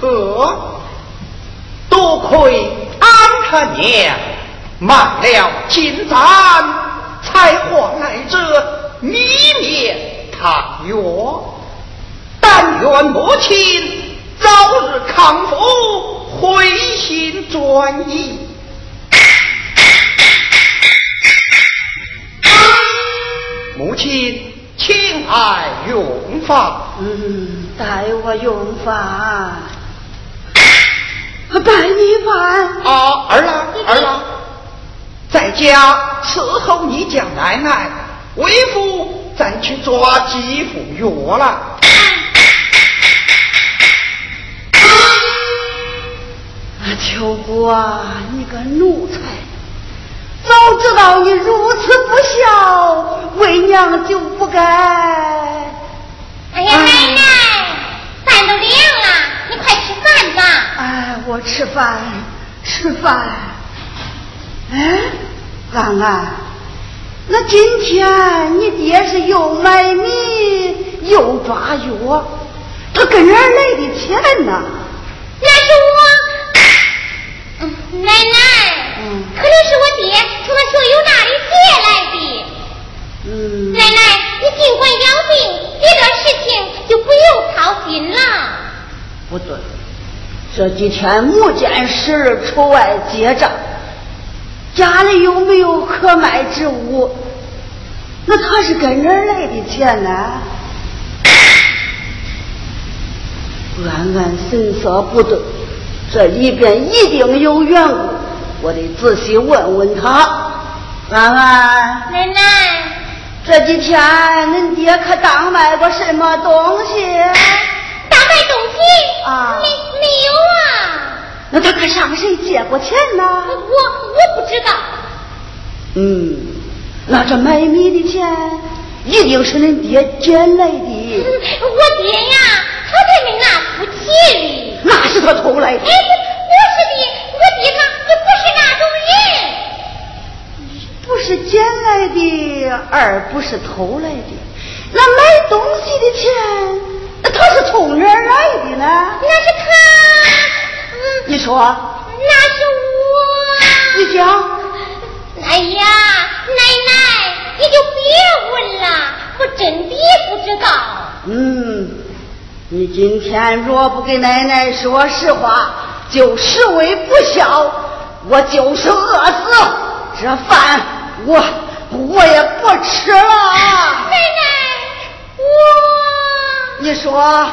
何？多亏安他娘卖了金簪，才换来这米面汤药。但愿母亲早日康复，回心转意。母亲，请爱用法。嗯。待我用法，白米饭啊！儿郎，儿郎，在家伺候你家奶奶，为父再去抓几副药来。啊，秋姑啊，你个奴才，早知道你如此不孝，为娘就不该。哎呀，奶奶。饭都凉了，你快吃饭吧。哎，我吃饭，吃饭。哎，安安，那今天你爹是又买米又抓药，他跟哪儿来的钱呢？那是我，奶奶，嗯，可能是我爹从他舍友那里借来的。嗯，奶奶，你尽管养病，用操心了。不对，这几天没见事出外结账，家里有没有可卖之物，那他是跟哪儿来的钱呢？暗暗神色不对，这里边一定有缘故，我得仔细问问他。安安，奶奶。这几天，恁爹可当卖过什么东西？东西啊？没没有啊？那他可向谁借过钱呢？我我不知道。嗯，那这买米的钱一定是恁爹捡来的。我爹呀，他才没拿不起哩。那是他偷来的。哎，不是的，我爹他也不是那种人。不是捡来的，而不是偷来的。那买东西的钱，那他是从哪儿来的呢？那是他。你说。那是我。你讲。哎呀，奶奶，你就别问了，我真的不知道。嗯，你今天若不给奶奶说实话，就实为不孝，我就是饿死。这饭。我我也不吃了，奶奶，我你说，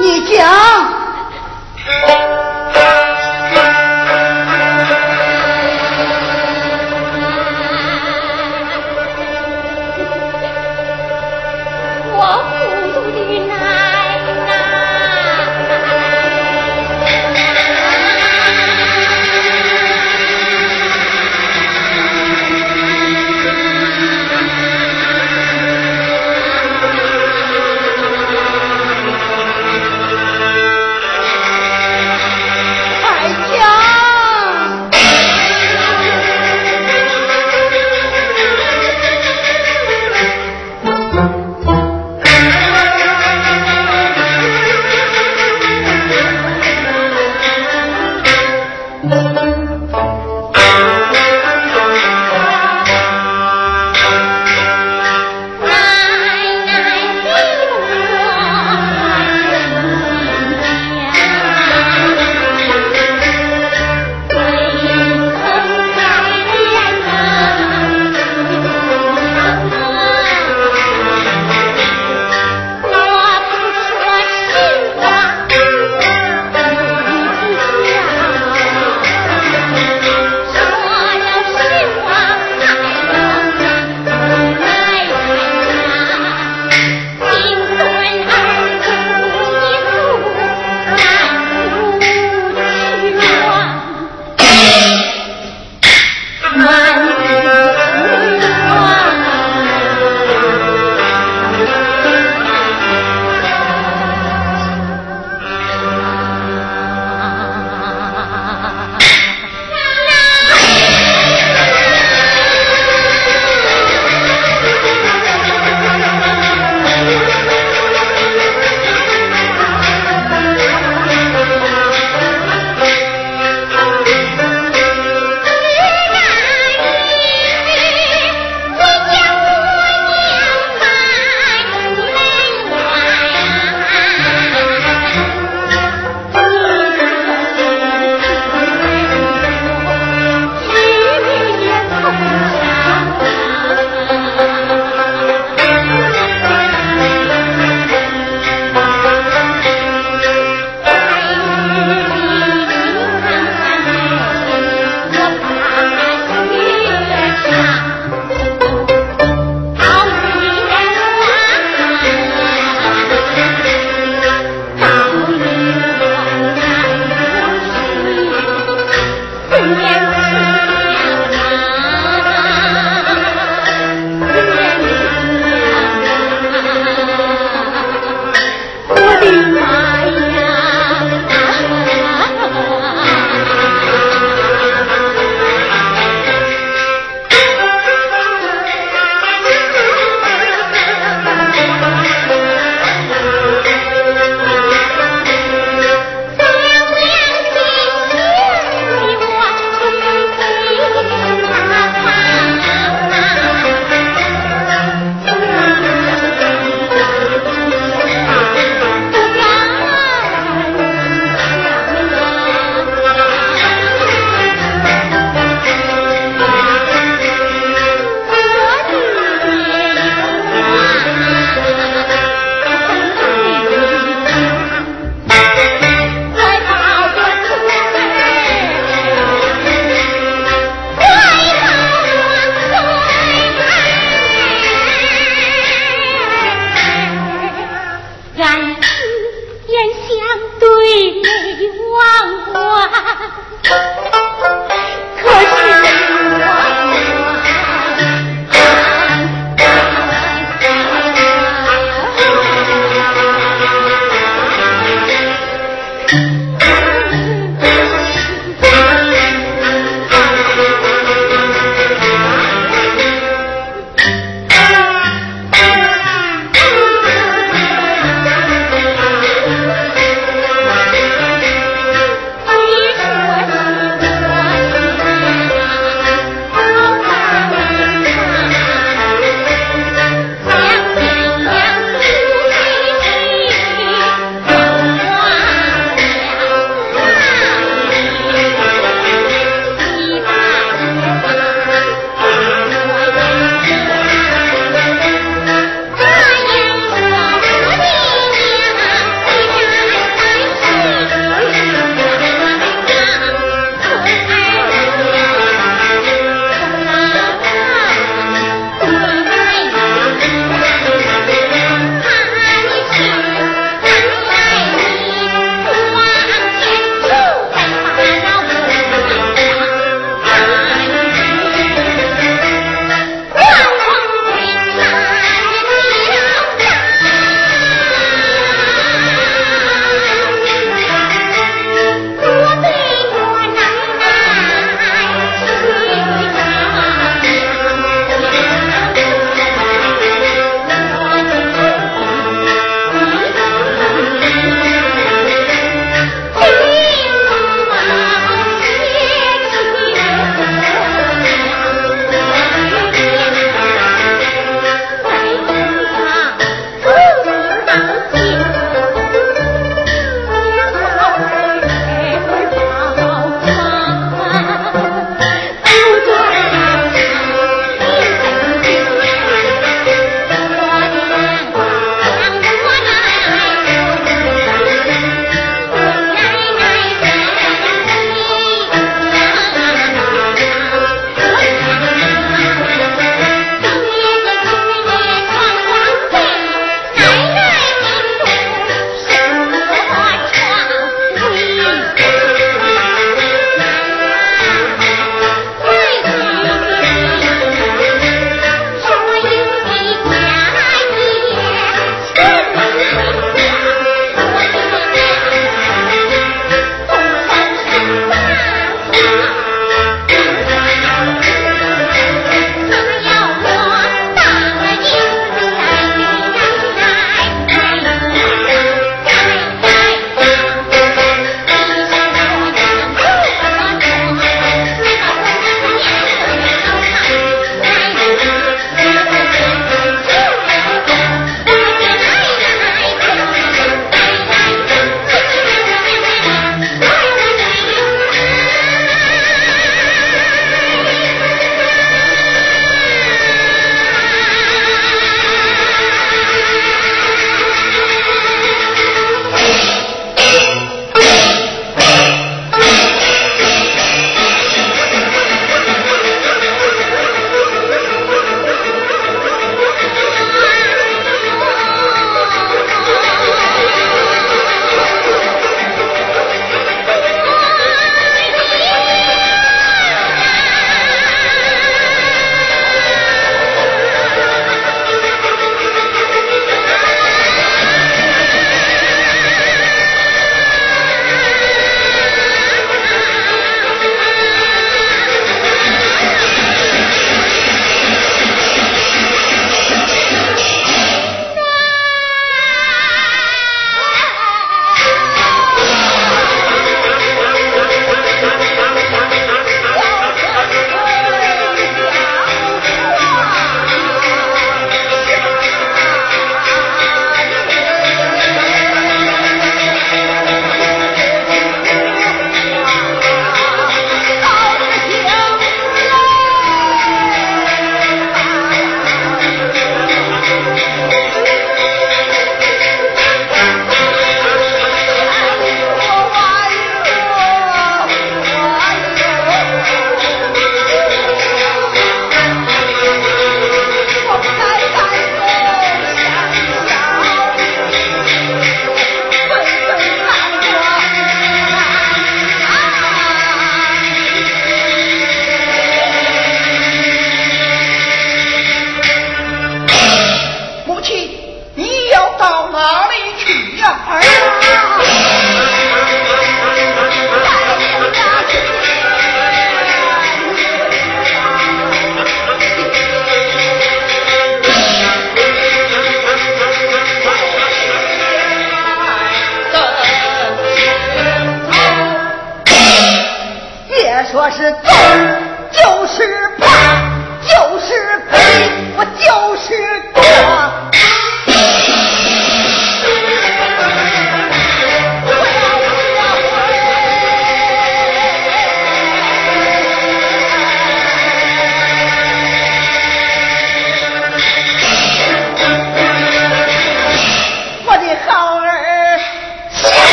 你讲。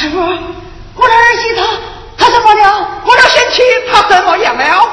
师傅我的儿媳她她怎么了？我的身体她怎么样了？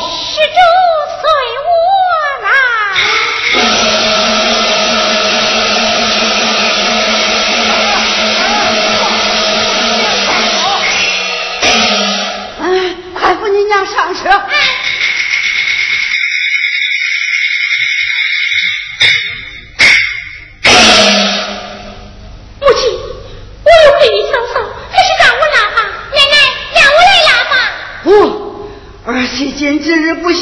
是周岁。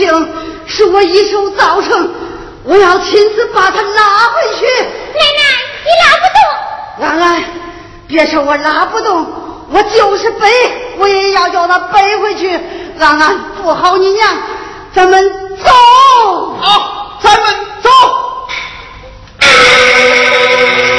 我一手造成，我要亲自把他拉回去。奶奶，你拉不动，安安，别说我拉不动，我就是背，我也要叫他背回去，让俺扶好你娘，咱们走。好，咱们走。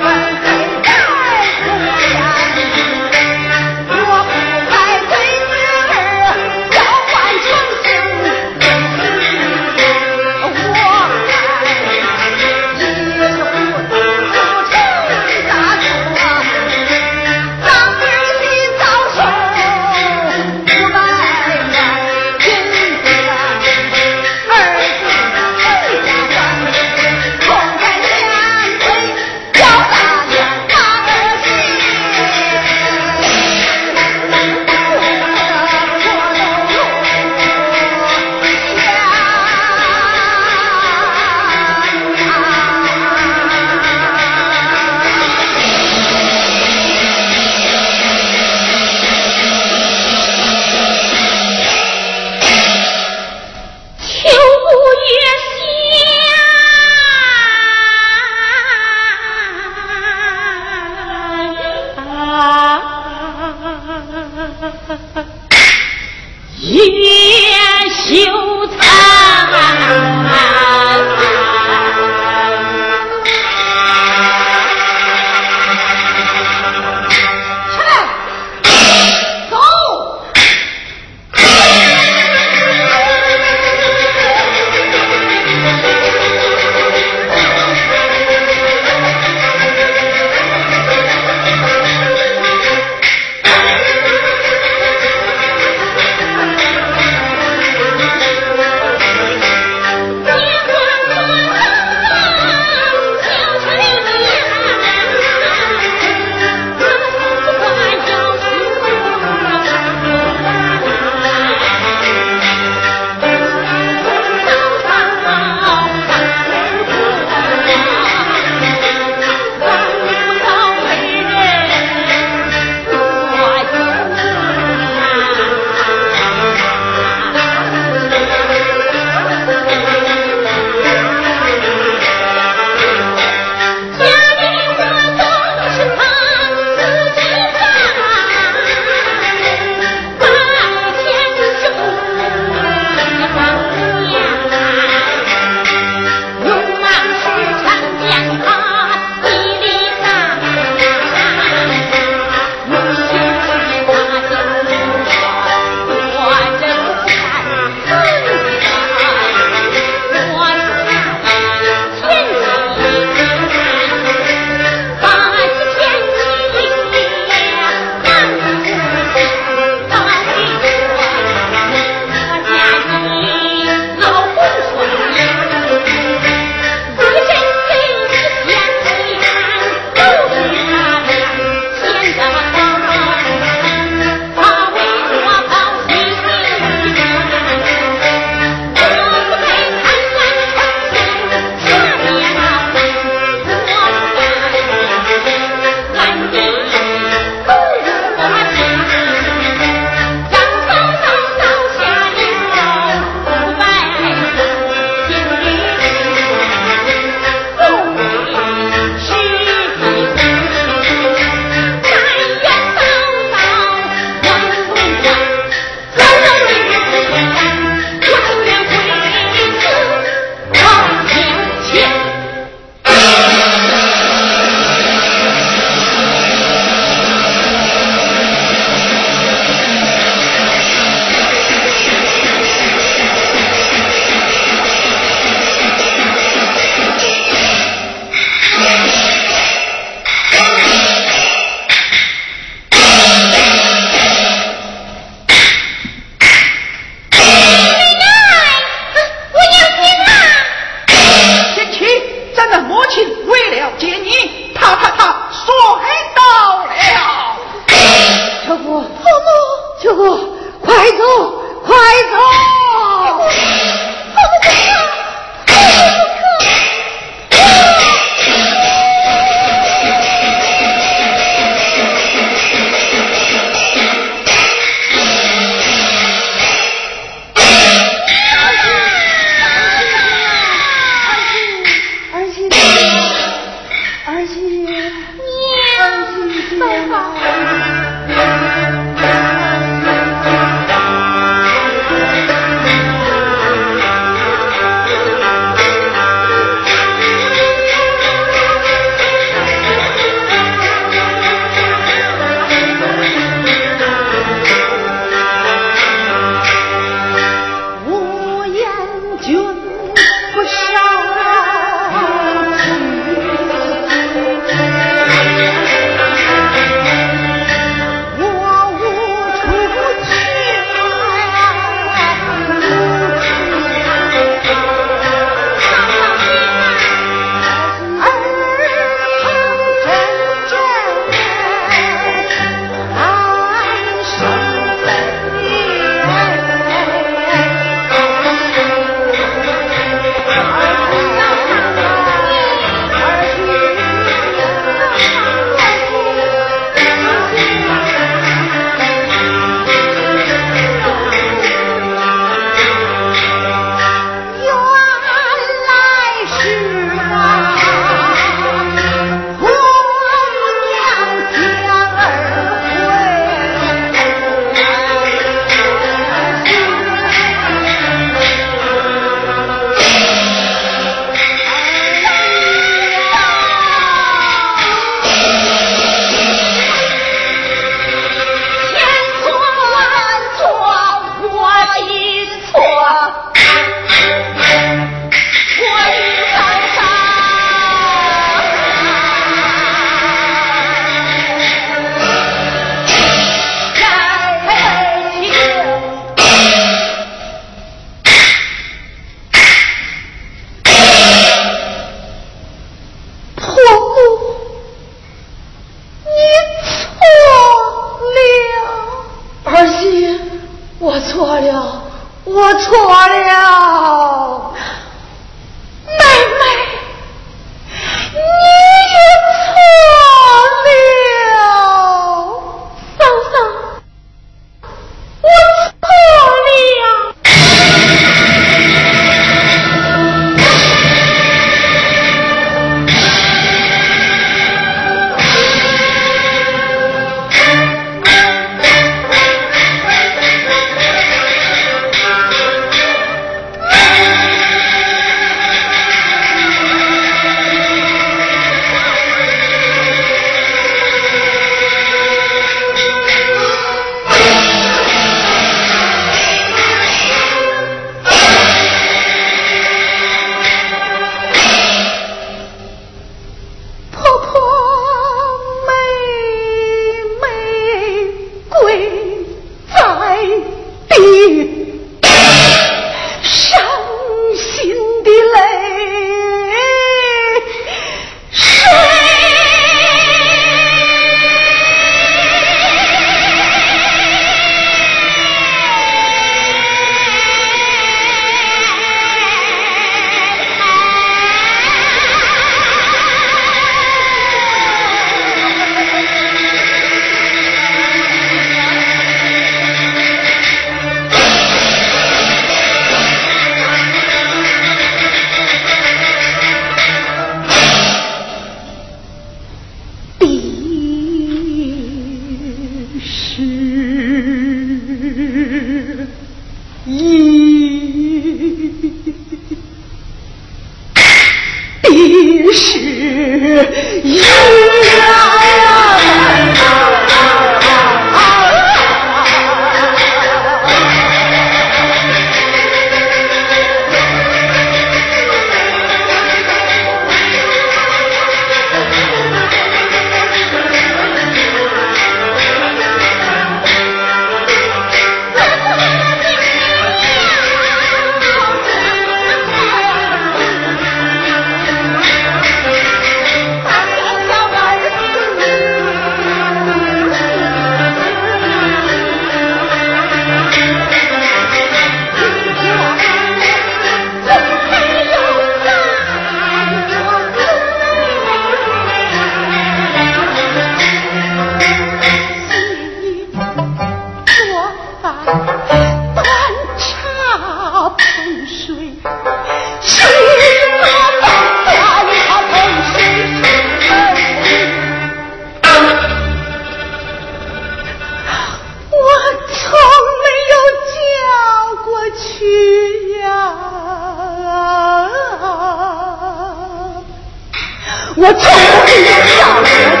我就不信这